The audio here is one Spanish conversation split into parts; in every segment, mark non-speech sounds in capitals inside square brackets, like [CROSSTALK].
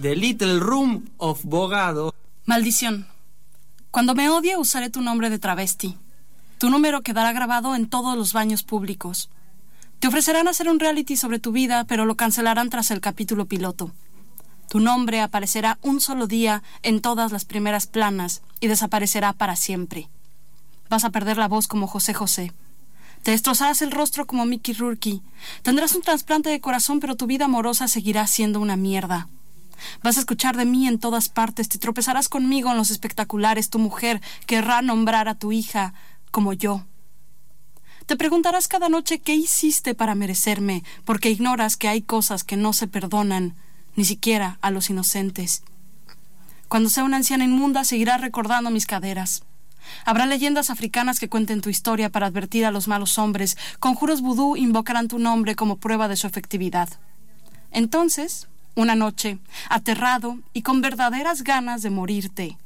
The Little Room of Bogado. Maldición. Cuando me odie usaré tu nombre de travesti. Tu número quedará grabado en todos los baños públicos. Te ofrecerán hacer un reality sobre tu vida, pero lo cancelarán tras el capítulo piloto. Tu nombre aparecerá un solo día en todas las primeras planas y desaparecerá para siempre. Vas a perder la voz como José José. Te destrozarás el rostro como Mickey Rourke. Tendrás un trasplante de corazón, pero tu vida amorosa seguirá siendo una mierda. Vas a escuchar de mí en todas partes, te tropezarás conmigo en los espectaculares, tu mujer querrá nombrar a tu hija como yo. Te preguntarás cada noche qué hiciste para merecerme, porque ignoras que hay cosas que no se perdonan, ni siquiera a los inocentes. Cuando sea una anciana inmunda, seguirás recordando mis caderas. Habrá leyendas africanas que cuenten tu historia para advertir a los malos hombres. Conjuros vudú invocarán tu nombre como prueba de su efectividad. Entonces, una noche, aterrado y con verdaderas ganas de morirte.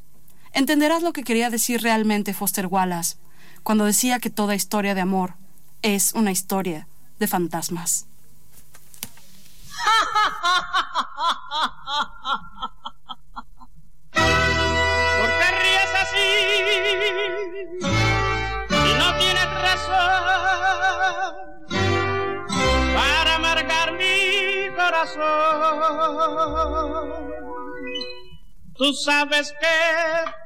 Entenderás lo que quería decir realmente Foster Wallace cuando decía que toda historia de amor es una historia de fantasmas. ¿Por qué ríes así? Si no tienes razón para amargar mi Tú sabes que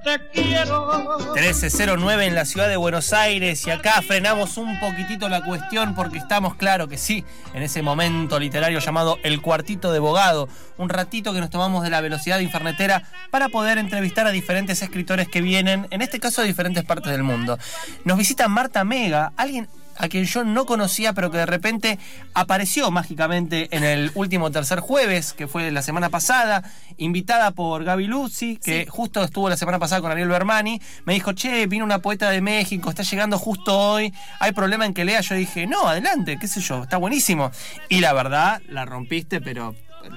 te quiero. 1309 en la ciudad de Buenos Aires y acá frenamos un poquitito la cuestión porque estamos claro que sí, en ese momento literario llamado El Cuartito de Bogado, un ratito que nos tomamos de la velocidad infernetera para poder entrevistar a diferentes escritores que vienen, en este caso de diferentes partes del mundo. Nos visita Marta Mega, alguien a quien yo no conocía, pero que de repente apareció mágicamente en el último tercer jueves, que fue la semana pasada, invitada por Gaby Luzzi, que justo estuvo la semana pasada con Ariel Bermani. Me dijo, che, vino una poeta de México, está llegando justo hoy, hay problema en que lea. Yo dije, no, adelante, qué sé yo, está buenísimo. Y la verdad, la rompiste, pero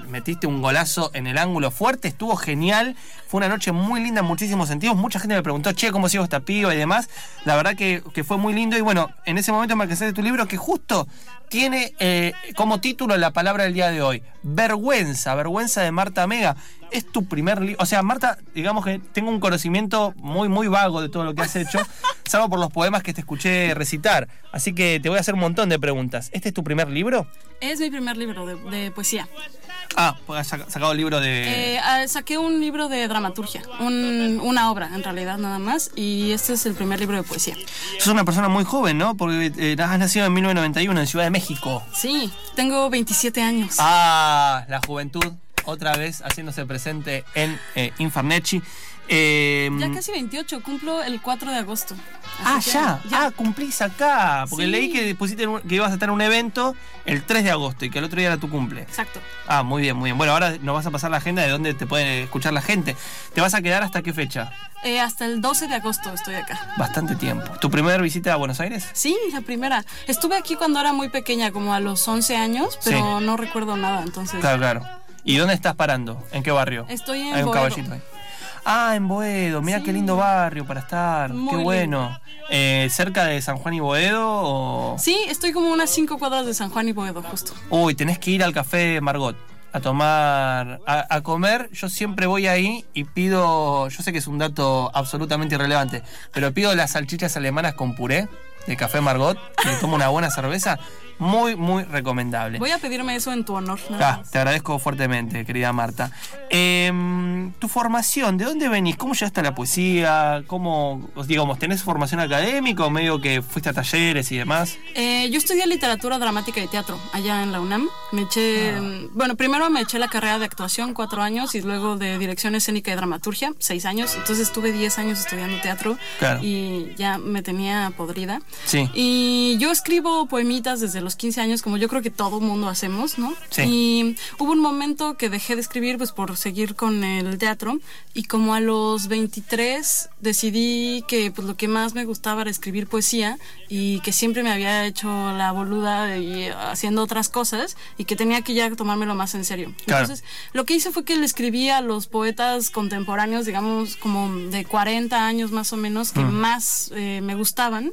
metiste un golazo en el ángulo fuerte, estuvo genial, fue una noche muy linda en muchísimos sentidos, mucha gente me preguntó, che, ¿cómo sigo esta piba y demás? La verdad que, que fue muy lindo y bueno, en ese momento me alcancé de tu libro que justo tiene eh, como título la palabra del día de hoy, vergüenza, vergüenza de Marta Mega. Es tu primer libro, o sea, Marta, digamos que tengo un conocimiento muy, muy vago de todo lo que has hecho, [LAUGHS] salvo por los poemas que te escuché recitar. Así que te voy a hacer un montón de preguntas. ¿Este es tu primer libro? Es mi primer libro de, de poesía. Ah, pues has saca- sacado el libro de... Eh, ah, saqué un libro de dramaturgia, un- una obra en realidad nada más, y este es el primer libro de poesía. Sos una persona muy joven, ¿no? Porque eh, has nacido en 1991 en Ciudad de México. Sí, tengo 27 años. Ah, la juventud, otra vez haciéndose presente en eh, Infarnechi. Eh, Ya casi 28, cumplo el 4 de agosto. Ah, que ya. Ah, cumplís acá. Porque Sí. leí que pusiste en un- que ibas a tener un evento el 3 de agosto y que el otro día era tu cumple. Exacto. Ah, muy bien, muy bien. Bueno, ahora nos vas a pasar la agenda de dónde te puede escuchar la gente. ¿Te vas a quedar hasta qué fecha? Eh, hasta el 12 de agosto estoy acá. Bastante tiempo. ¿Tu primera visita a Buenos Aires? Sí, la primera. Estuve aquí cuando era muy pequeña, como a los 11 años, pero no recuerdo nada, entonces... Claro, claro. ¿Y dónde estás parando? ¿En qué barrio? Estoy en Hay un Boedo. caballito ahí. Ah, en Boedo. Mira Sí. qué lindo barrio para estar. Muy qué bueno. Eh, ¿Cerca de San Juan y Boedo o...? Sí, estoy como unas 5 cuadras de San Juan y Boedo, justo. Uy, tenés que ir al café Margot a tomar, a, a comer. Yo siempre voy ahí y pido, yo sé que es un dato absolutamente irrelevante, pero pido las salchichas alemanas con puré de café Margot, me tomo una buena cerveza, muy, muy recomendable. Voy a pedirme eso en tu honor. Ah, te agradezco fuertemente, querida Marta. Em, tu formación, ¿de dónde venís? ¿Cómo llegaste a la poesía? ¿Cómo, os digamos, tenés formación académica o medio que fuiste a talleres y demás? Eh, yo estudié literatura dramática y teatro allá en la UNAM. Me eché, Ah. bueno, primero me eché la carrera de actuación cuatro años y luego de dirección escénica y dramaturgia seis años. Entonces estuve diez años estudiando teatro Claro. y ya me tenía podrida. Sí. Y yo escribo poemitas desde los los 15 años, como yo creo que todo mundo hacemos, ¿no? Sí. Y hubo un momento que dejé de escribir, pues por seguir con el teatro, y como a los 23 decidí que pues lo que más me gustaba era escribir poesía y que siempre me había hecho la boluda y haciendo otras cosas y que tenía que ya tomármelo más en serio. Claro. Entonces, lo que hice fue que le escribí a los poetas contemporáneos, digamos, como de 40 años más o menos, que más eh, me gustaban.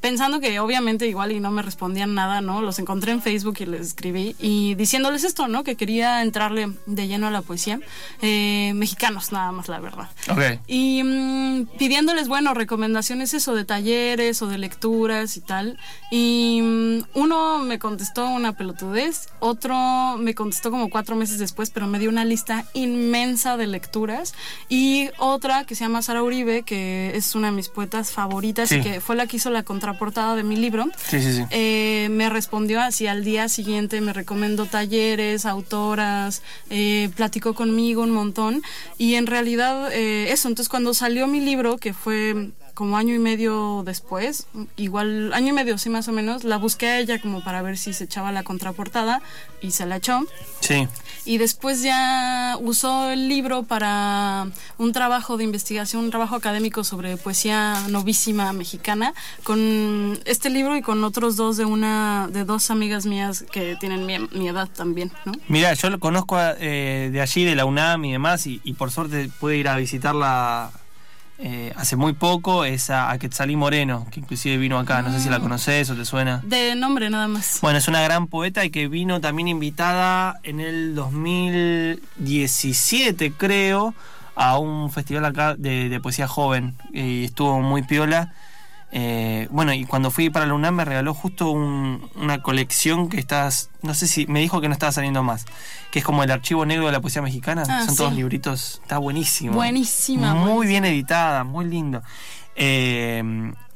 Pensando que obviamente igual y no me respondían nada, ¿no? Los encontré en Facebook y les escribí y diciéndoles esto, ¿no? Que quería entrarle de lleno a la poesía. Eh, mexicanos nada más, la verdad. Ok. Y mm, pidiéndoles, bueno, recomendaciones eso de talleres o de lecturas y tal. Y mm, uno me contestó una pelotudez, otro me contestó como cuatro meses después, pero me dio una lista inmensa de lecturas. Y otra que se llama Sara Uribe, que es una de mis poetas favoritas Sí. y que fue la que hizo la contraportada de mi libro. Sí, sí, sí. Eh, me respondió así al día siguiente, me recomendó talleres, autoras, eh, platicó conmigo un montón y en realidad eh, eso, entonces cuando salió mi libro, que fue como año y medio después, igual año y medio sí más o menos, la busqué a ella como para ver si se echaba la contraportada y se la echó. Sí. Y después ya usó el libro para un trabajo de investigación, un trabajo académico sobre poesía novísima mexicana, con este libro y con otros dos de una de dos amigas mías que tienen mi, mi edad también, ¿no? Mira, yo lo conozco a- eh, de allí, de la UNAM y demás, y, y por suerte pude ir a visitarla eh, hace muy poco, es a, a Quetzalí Moreno, que inclusive vino acá, no sé si la conoces o te suena. De nombre nada más. Bueno, es una gran poeta y que vino también invitada en el 2017, creo, a un festival acá de, de poesía joven y estuvo muy piola. Eh, bueno, y cuando fui para la UNAM me regaló justo un- una colección que estás, no sé si, me dijo que no estaba saliendo más, que es como el archivo negro de la poesía mexicana. Ah, Son todos libritos, está buenísimo. Buenísima, Muy buenísima. bien editada, muy lindo. Eh,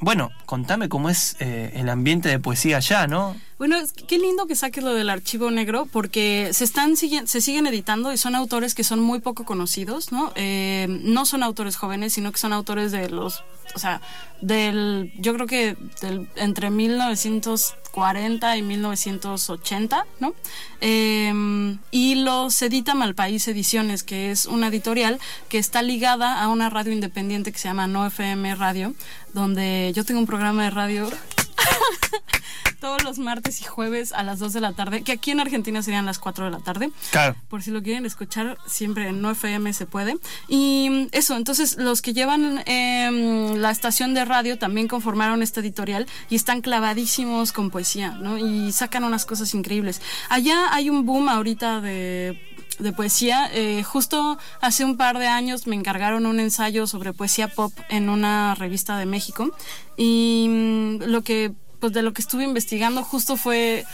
bueno, contame cómo es eh, el ambiente de poesía allá, ¿no? Bueno, qué lindo que saques lo del archivo negro porque se están se siguen editando y son autores que son muy poco conocidos, ¿no? Eh, no son autores jóvenes, sino que son autores de los, o sea, del, yo creo que del, entre 1940 y 1980, ¿no? Eh, y los edita Malpaís Ediciones, que es una editorial que está ligada a una radio independiente que se llama No FM Radio, donde yo tengo un programa de radio [LAUGHS] todos los martes y jueves a las 2 de la tarde, que aquí en Argentina serían las 4 de la tarde. Claro. Por si lo quieren escuchar, siempre en No FM se puede. Y eso, entonces los que llevan em, la estación de radio también conformaron esta editorial y están clavadísimos con poesía, ¿no? Y sacan unas cosas increíbles. Allá hay un boom ahorita de de poesía. Eh, justo hace un par de años me encargaron un ensayo sobre poesía pop en una revista de México y mm, lo que pues de lo que estuve investigando justo fue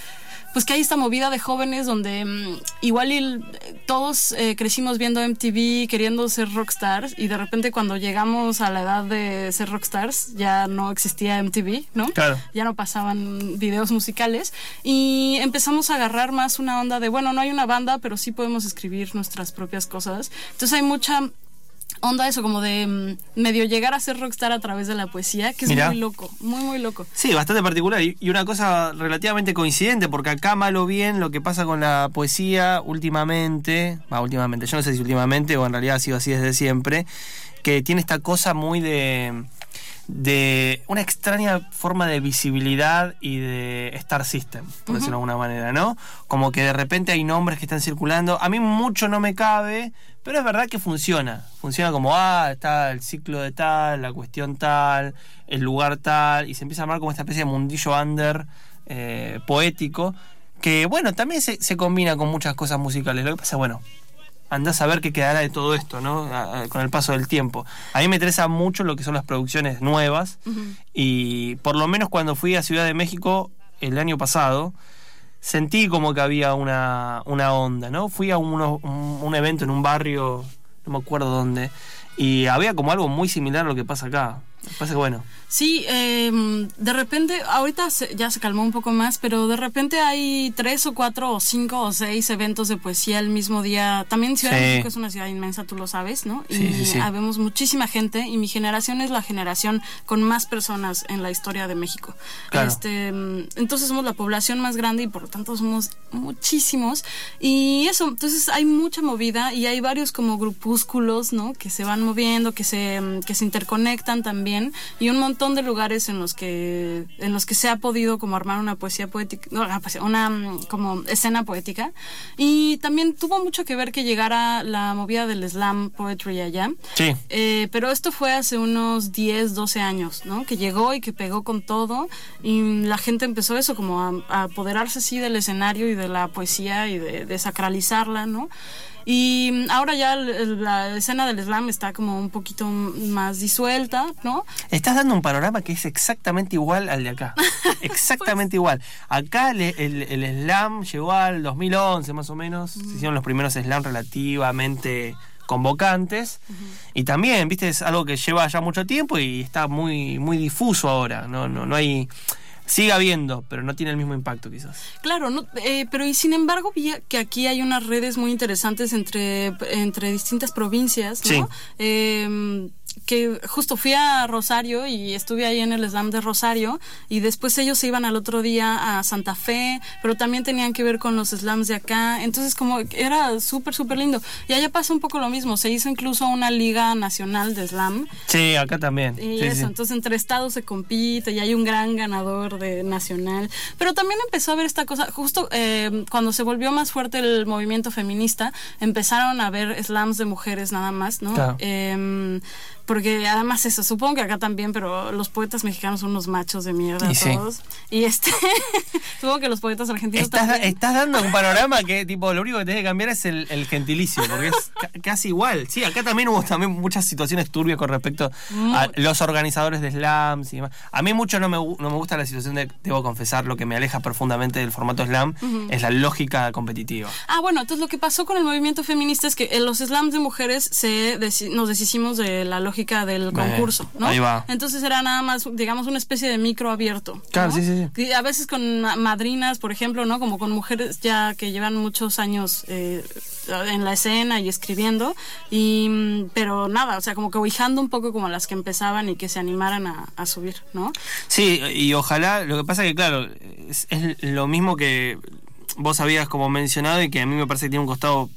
pues que hay esta movida de jóvenes donde mm, igual y todos eh, crecimos viendo MTV queriendo ser rockstars y de repente cuando llegamos a la edad de ser rockstars ya no existía MTV, ¿no? Claro. Ya no pasaban videos musicales y empezamos a agarrar más una onda de, bueno, no hay una banda, pero sí podemos escribir nuestras propias cosas. Entonces hay mucha onda eso como de mm, medio llegar a ser rockstar a través de la poesía, que es muy loco, muy muy loco. Sí, bastante particular. Y y una cosa relativamente coincidente, porque acá mal o bien lo que pasa con la poesía últimamente, va, últimamente, yo no sé si últimamente o en realidad ha sido así desde siempre, que tiene esta cosa muy de de una extraña forma de visibilidad y de Star System, por decirlo de alguna manera, ¿no? Como que de repente hay nombres que están circulando. A mí mucho no me cabe, pero es verdad que funciona. Funciona como, ah, está el ciclo de tal, la cuestión tal, el lugar tal, y se empieza a armar como esta especie de mundillo under eh, poético, que bueno, también se, se combina con muchas cosas musicales. Lo que pasa, bueno, andás a ver qué quedará de todo esto, ¿no? A- a- con el paso del tiempo. A mí me interesa mucho lo que son las producciones nuevas y por lo menos cuando fui a Ciudad de México el año pasado, sentí como que había una, una onda, ¿no? Fui a uno- un, un evento en un barrio, no me acuerdo dónde, y había como algo muy similar a lo que pasa acá. Pasa que bueno. Sí, eh, de repente, ahorita se- ya se calmó un poco más, pero de repente hay tres o cuatro o cinco o seis eventos de poesía el mismo día. También Ciudad Sí. de México es una ciudad inmensa, tú lo sabes, ¿no? Sí, y sí, habemos muchísima gente y mi generación es la generación con más personas en la historia de México. Claro. Este, mm, entonces somos la población más grande y por lo tanto somos muchísimos. Y eso, entonces hay mucha movida y hay varios como grupúsculos, ¿no? Que se van moviendo, que se, mm, que se interconectan también y un montón de lugares en los que, en los que se ha podido como armar una poesía poética, una, mm, como escena poética. Y también tuvo mucho que ver que llegara la movida del slam poetry allá. Sí. Eh, pero esto fue hace unos 10, 12 años, ¿no? Que llegó y que pegó con todo y la gente empezó eso, como a, a apoderarse así del escenario y de la poesía y de, de sacralizarla, ¿no? Y ahora ya la escena del slam está como un poquito más disuelta, ¿no? Estás dando un panorama que es exactamente igual al de acá. [LAUGHS] Exactamente igual. Acá el, el- el slam llegó al 2011 más o menos. Se hicieron los primeros slam relativamente convocantes. Y también, viste, es algo que lleva ya mucho tiempo y está muy, muy difuso ahora. No, no, no hay... Sigue habiendo, pero no tiene el mismo impacto quizás. Claro, no, eh, pero y sin embargo vi que aquí hay unas redes muy interesantes entre, entre distintas provincias, ¿no? Sí. Eh, que justo fui a Rosario y estuve ahí en el slam de Rosario y después ellos se iban al otro día a Santa Fe, pero también tenían que ver con los slams de acá, entonces como era súper, súper lindo. Y allá pasa un poco lo mismo, se hizo incluso una liga nacional de slam Sí, acá también. y Sí, eso, sí. entonces entre estados se compite y hay un gran ganador de nacional. Pero también empezó a ver esta cosa, justo eh, cuando se volvió más fuerte el movimiento feminista, empezaron a ver slams de mujeres nada más, ¿no? Claro. Em, porque además eso, supongo que acá también, pero los poetas mexicanos son unos machos de mierda Y sí. todos. Y este, [LAUGHS] supongo que los poetas argentinos Estás, también. estás dando un panorama [LAUGHS] que tipo lo único que tenés que cambiar es el, el gentilicio, porque es ca- casi igual. Sí, acá también hubo también muchas situaciones turbias con respecto a los organizadores de slams y demás. A mí mucho no me, no me gusta la situación de, debo confesar, lo que me aleja profundamente del formato slam es la lógica competitiva. Ah, bueno, entonces lo que pasó con el movimiento feminista es que en los slams de mujeres se nos deshicimos de la lógica del concurso, ¿no? ahí va. Entonces era nada más, digamos, una especie de micro abierto. Claro, ¿no? sí, sí, sí. A veces con ma- madrinas, por ejemplo, ¿no? Como con mujeres ya que llevan muchos años eh, en la escena y escribiendo, y mm, pero nada, o sea, como que ubicando un poco como las que empezaban y que se animaran a, a subir, ¿no? Sí, y ojalá, lo que pasa que claro, es, es lo mismo que vos habías como mencionado y que a mí me parece que tiene un costado,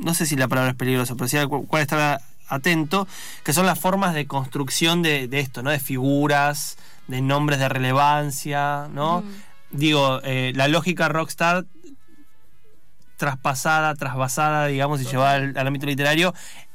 no sé si la palabra es peligrosa, pero sí al cu- cual estar atento, que son las formas de construcción de, de esto, ¿no? De figuras, de nombres de relevancia, ¿no? Digo, eh, la lógica rockstar traspasada, trasvasada, digamos, y llevada al, al ámbito literario,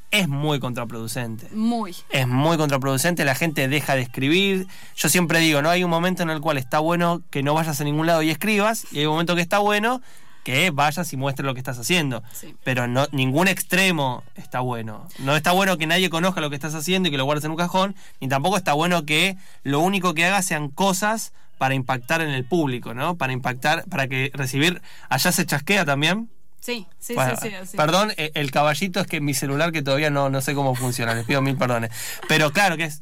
es muy contraproducente Muy. es muy contraproducente, la gente deja de escribir. Yo siempre digo, ¿no? Hay un momento en el cual está bueno que no vayas a ningún lado y escribas, y hay un momento que está bueno que vayas y muestres lo que estás haciendo. Sí. Pero no, ningún extremo está bueno. No está bueno que nadie conozca lo que estás haciendo y que lo guardes en un cajón, ni tampoco está bueno que lo único que hagas sean cosas para impactar en el público, ¿no? Para impactar, para que recibir. Allá se chasquea también. Sí, sí, Bueno, sí, sí, sí. Perdón, eh, el caballito es que mi celular que todavía no, no sé cómo funciona, les pido mil perdones. Pero claro que es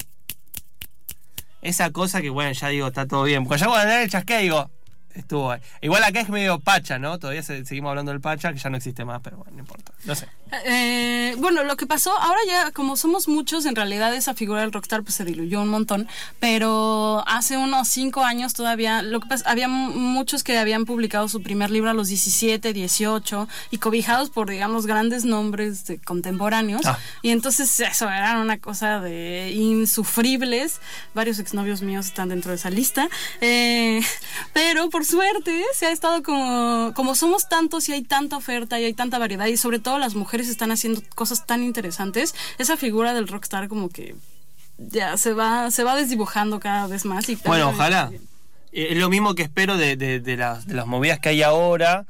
esa cosa que, bueno, ya digo, está todo bien. Porque ya cuando andar el chasquea digo, estuvo ahí. Igual acá es medio pacha, ¿no? Todavía se- seguimos hablando del pacha, que ya no existe más, pero bueno, no importa. No sé. Eh, bueno, lo que pasó, ahora ya como somos muchos, en realidad esa figura del rockstar pues se diluyó un montón, pero hace unos cinco años todavía, lo que pasa, había muchos que habían publicado su primer libro a los 17, 18 y cobijados por, digamos, grandes nombres de contemporáneos. Ah. Y entonces eso era una cosa de insufribles. Varios exnovios míos están dentro de esa lista. Eh, pero por suerte se ha estado como, como somos tantos y hay tanta oferta y hay tanta variedad y sobre todo las mujeres están haciendo cosas tan interesantes, esa figura del rockstar como que ya se va, se va desdibujando cada vez más. Y Bueno, ojalá. Eh, Es lo mismo que espero de, de- de las, de las movidas que hay ahora.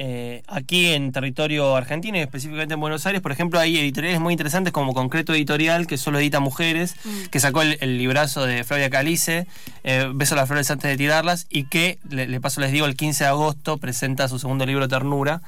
Eh, aquí en territorio argentino y específicamente en Buenos Aires, por ejemplo, hay editoriales muy interesantes como Concreto Editorial, que solo edita mujeres, que sacó el, el librazo de Flavia Calice, eh, Beso las flores antes de tirarlas, y que, le, le paso les digo, el 15 de agosto presenta su segundo libro Ternura.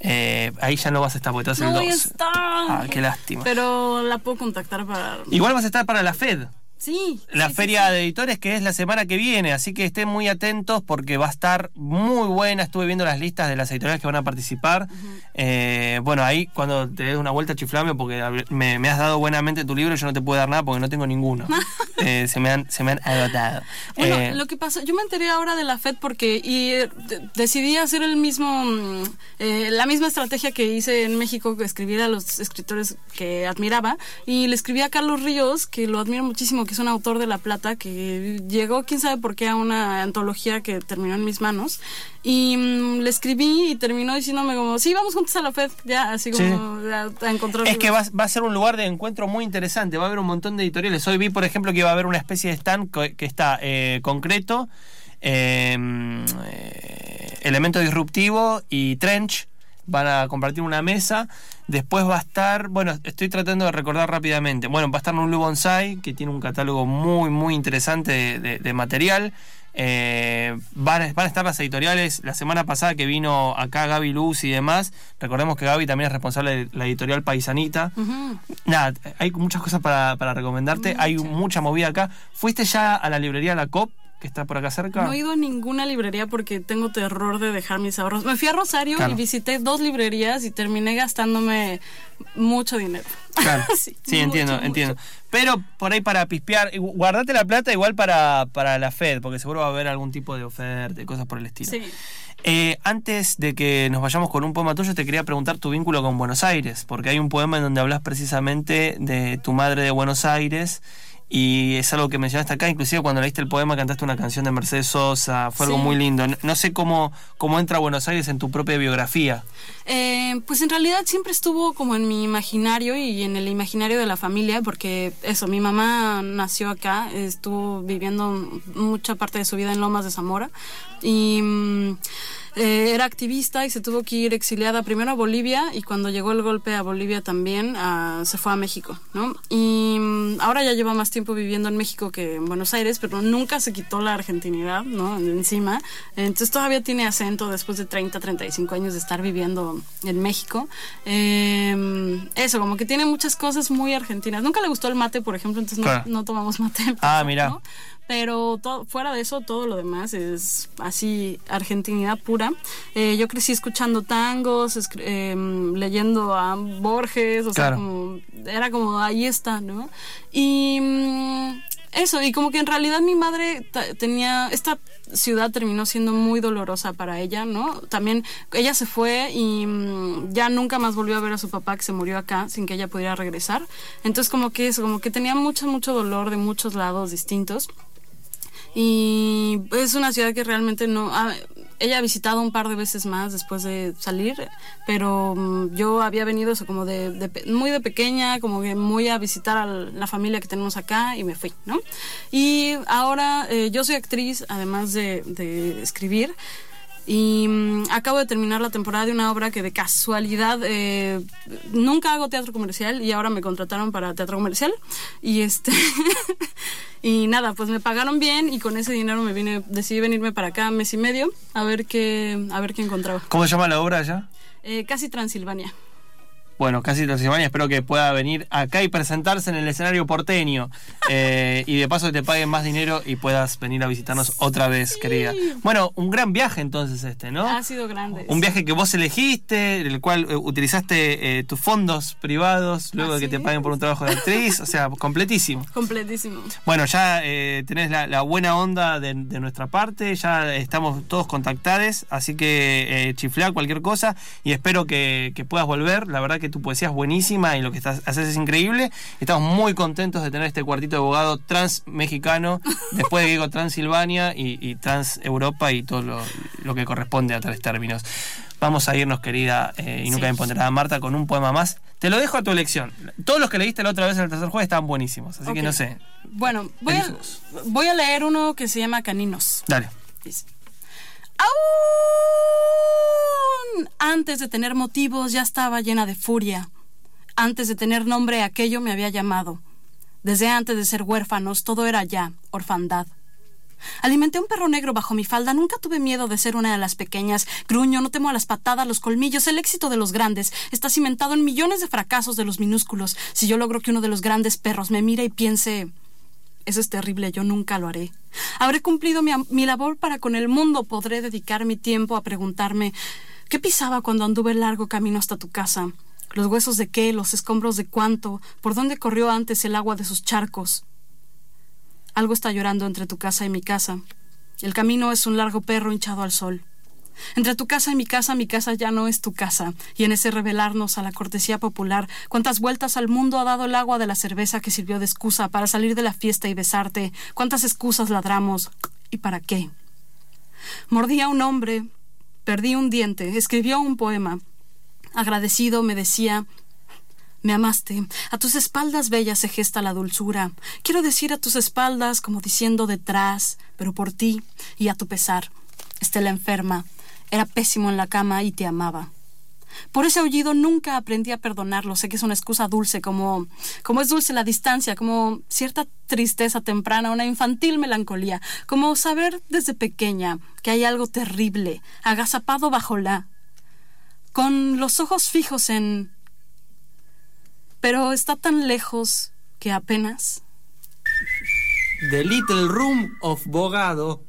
Eh, ahí ya no vas a estar, porque te vas No el voy a 12. estar. Ah, qué lástima. Pero la puedo contactar para... Igual vas a estar para la FED. Sí. la sí, feria sí. de editores que es la semana que viene, así que estén muy atentos porque va a estar muy buena. Estuve viendo las listas de las editoriales que van a participar. Eh, bueno, ahí cuando te des una vuelta chiflame porque me, me has dado buenamente tu libro yo no te puedo dar nada porque no tengo ninguno. [LAUGHS] Eh, se, me han, se me han agotado. Bueno, Eh, lo que pasa, yo me enteré ahora de la FED porque y eh, de- decidí hacer el mismo, mm, eh, la misma estrategia que hice en México, que escribir a los escritores que admiraba y le escribí a Carlos Ríos, que lo admiro muchísimo, que es un autor de La Plata, que llegó, quién sabe por qué, a una antología que terminó en mis manos y mm, le escribí y terminó diciéndome como, sí, vamos juntos a la FED, ya, así como a, a encontrar Es que va, va a ser un lugar de encuentro muy interesante. Va a haber un montón de editoriales. Hoy vi, por ejemplo, que va a haber una especie de stand co- que está eh, concreto, eh, eh, elemento disruptivo y trench. Van a compartir una mesa. Después va a estar, bueno, estoy tratando de recordar rápidamente. Bueno, va a estar Nulu Bonsai, que tiene un catálogo muy, muy interesante de, de- de material. Eh, van, a- van a estar las editoriales. La semana pasada que vino acá Gaby Luz y demás. Recordemos que Gaby también es responsable de la editorial Paisanita. Nada, hay muchas cosas para, para recomendarte. Hay mucha movida acá. ¿Fuiste ya a la librería La COP, que está por acá cerca? No he ido a ninguna librería porque tengo terror de dejar mis ahorros. Me fui a Rosario Claro. y visité dos librerías y terminé gastándome mucho dinero. Claro. [LAUGHS] Sí, sí, entiendo, mucho, entiendo. Pero por ahí para pispear, guardate la plata igual para, para la Fed, porque seguro va a haber algún tipo de oferta y cosas por el estilo. Sí. Eh, antes de que nos vayamos con un poema tuyo, te quería preguntar tu vínculo con Buenos Aires, porque hay un poema en donde hablas precisamente de tu madre de Buenos Aires y es algo que mencionaste acá, inclusive cuando leíste el poema cantaste una canción de Mercedes Sosa, fue algo muy lindo. No, no sé cómo, cómo entra Buenos Aires en tu propia biografía. Eh, pues en realidad siempre estuvo como en mi imaginario y en el imaginario de la familia, porque eso, mi mamá nació acá, estuvo viviendo mucha parte de su vida en Lomas de Zamora y mm, eh, era activista y se tuvo que ir exiliada primero a Bolivia y cuando llegó el golpe a Bolivia también ah, se fue a México, ¿no? Y mm, ahora ya lleva más tiempo viviendo en México que en Buenos Aires, pero nunca se quitó la argentinidad, ¿no? Encima. Entonces todavía tiene acento después de 30, 35 años de estar viviendo en México. Eh, eso, como que tiene muchas cosas muy argentinas. Nunca le gustó el mate, por ejemplo, entonces no, Claro. no tomamos mate. Ah, mira. ¿no? Pero to- fuera de eso, todo lo demás es así, argentinidad pura. Eh, yo crecí escuchando tangos, em, leyendo a Borges, o Claro. sea, como, era como ahí está, ¿no? Y mm, eso, y como que en realidad mi madre tenía, esta ciudad terminó siendo muy dolorosa para ella, ¿no? También ella se fue y mm, ya nunca más volvió a ver a su papá que se murió acá sin que ella pudiera regresar. Entonces como que eso, como que tenía mucho, mucho dolor de muchos lados distintos. Y es una ciudad que realmente no... ah, ella ha visitado un par de veces más después de salir, pero mm, yo había venido eso como de, de muy de pequeña, como que muy a visitar a la familia que tenemos acá y me fui, ¿no? Y ahora eh, yo soy actriz, además de, de escribir. Y mm, acabo de terminar la temporada de una obra que de casualidad eh, nunca hago teatro comercial y ahora me contrataron para teatro comercial. Y este [LAUGHS] y nada, pues me pagaron bien y con ese dinero me vine, decidí venirme para acá mes y medio a ver qué, a ver qué encontraba. ¿Cómo se llama la obra allá? Eh, casi Transilvania. Bueno, casi Transilvania, espero que pueda venir acá y presentarse en el escenario porteño. [LAUGHS] Eh, y de paso que te paguen más dinero y puedas venir a visitarnos otra vez, querida. Bueno, un gran viaje entonces este, ¿no? Ha sido grande. Un viaje que vos elegiste, el cual eh, utilizaste eh, tus fondos privados luego de que te paguen por un trabajo de actriz, o sea, [LAUGHS] completísimo. Completísimo. Bueno, ya eh, tenés la, la buena onda de, de nuestra parte, ya estamos todos contactados, así que chiflá cualquier cosa y espero que, que puedas volver. La verdad que tu poesía es buenísima y lo que estás, haces es increíble. Estamos muy contentos de tener este cuartito de abogado trans mexicano, [LAUGHS] después de que digo Transilvania y, y trans Europa y todo lo, lo que corresponde a tales términos. Vamos a irnos, querida eh, y nunca Sí. me ponderada Marta, con un poema más. Te lo dejo a tu elección. Todos los que leíste la otra vez en el tercer jueves estaban buenísimos, así que no sé. Bueno, voy a, Elige voy a leer uno que se llama Caninos. Dale. Dice, antes de tener motivos ya estaba llena de furia. Antes de tener nombre aquello me había llamado. Desde antes de ser huérfanos todo era ya orfandad. Alimenté un perro negro bajo mi falda, nunca tuve miedo de ser una de las pequeñas. Gruño, no temo a las patadas, los colmillos, el éxito de los grandes. Está cimentado en millones de fracasos de los minúsculos. Si yo logro que uno de los grandes perros me mire y piense, Eso es terrible, yo nunca lo haré. Habré cumplido mi, mi labor para con el mundo. Podré dedicar mi tiempo a preguntarme ¿qué pisaba cuando anduve el largo camino hasta tu casa? ¿Los huesos de qué? ¿Los escombros de cuánto? ¿Por dónde corrió antes el agua de sus charcos? Algo está llorando entre tu casa y mi casa. El camino es un largo perro hinchado al sol. Entre tu casa y mi casa, mi casa ya no es tu casa, y en ese revelarnos a la cortesía popular, cuántas vueltas al mundo ha dado el agua de la cerveza que sirvió de excusa para salir de la fiesta y besarte, cuántas excusas ladramos, y para qué. Mordí a un hombre, perdí un diente, escribió un poema. Agradecido me decía me amaste. A tus espaldas bellas se gesta la dulzura. Quiero decir a tus espaldas como diciendo detrás, pero por ti y a tu pesar. Estela enferma. Era pésimo en la cama y te amaba. Por ese aullido nunca aprendí a perdonarlo. Sé que es una excusa dulce, como, como es dulce la distancia, como cierta tristeza temprana, una infantil melancolía, como saber desde pequeña que hay algo terrible, agazapado bajo la. con los ojos fijos en pero está tan lejos que apenas. The Little Room of Bogado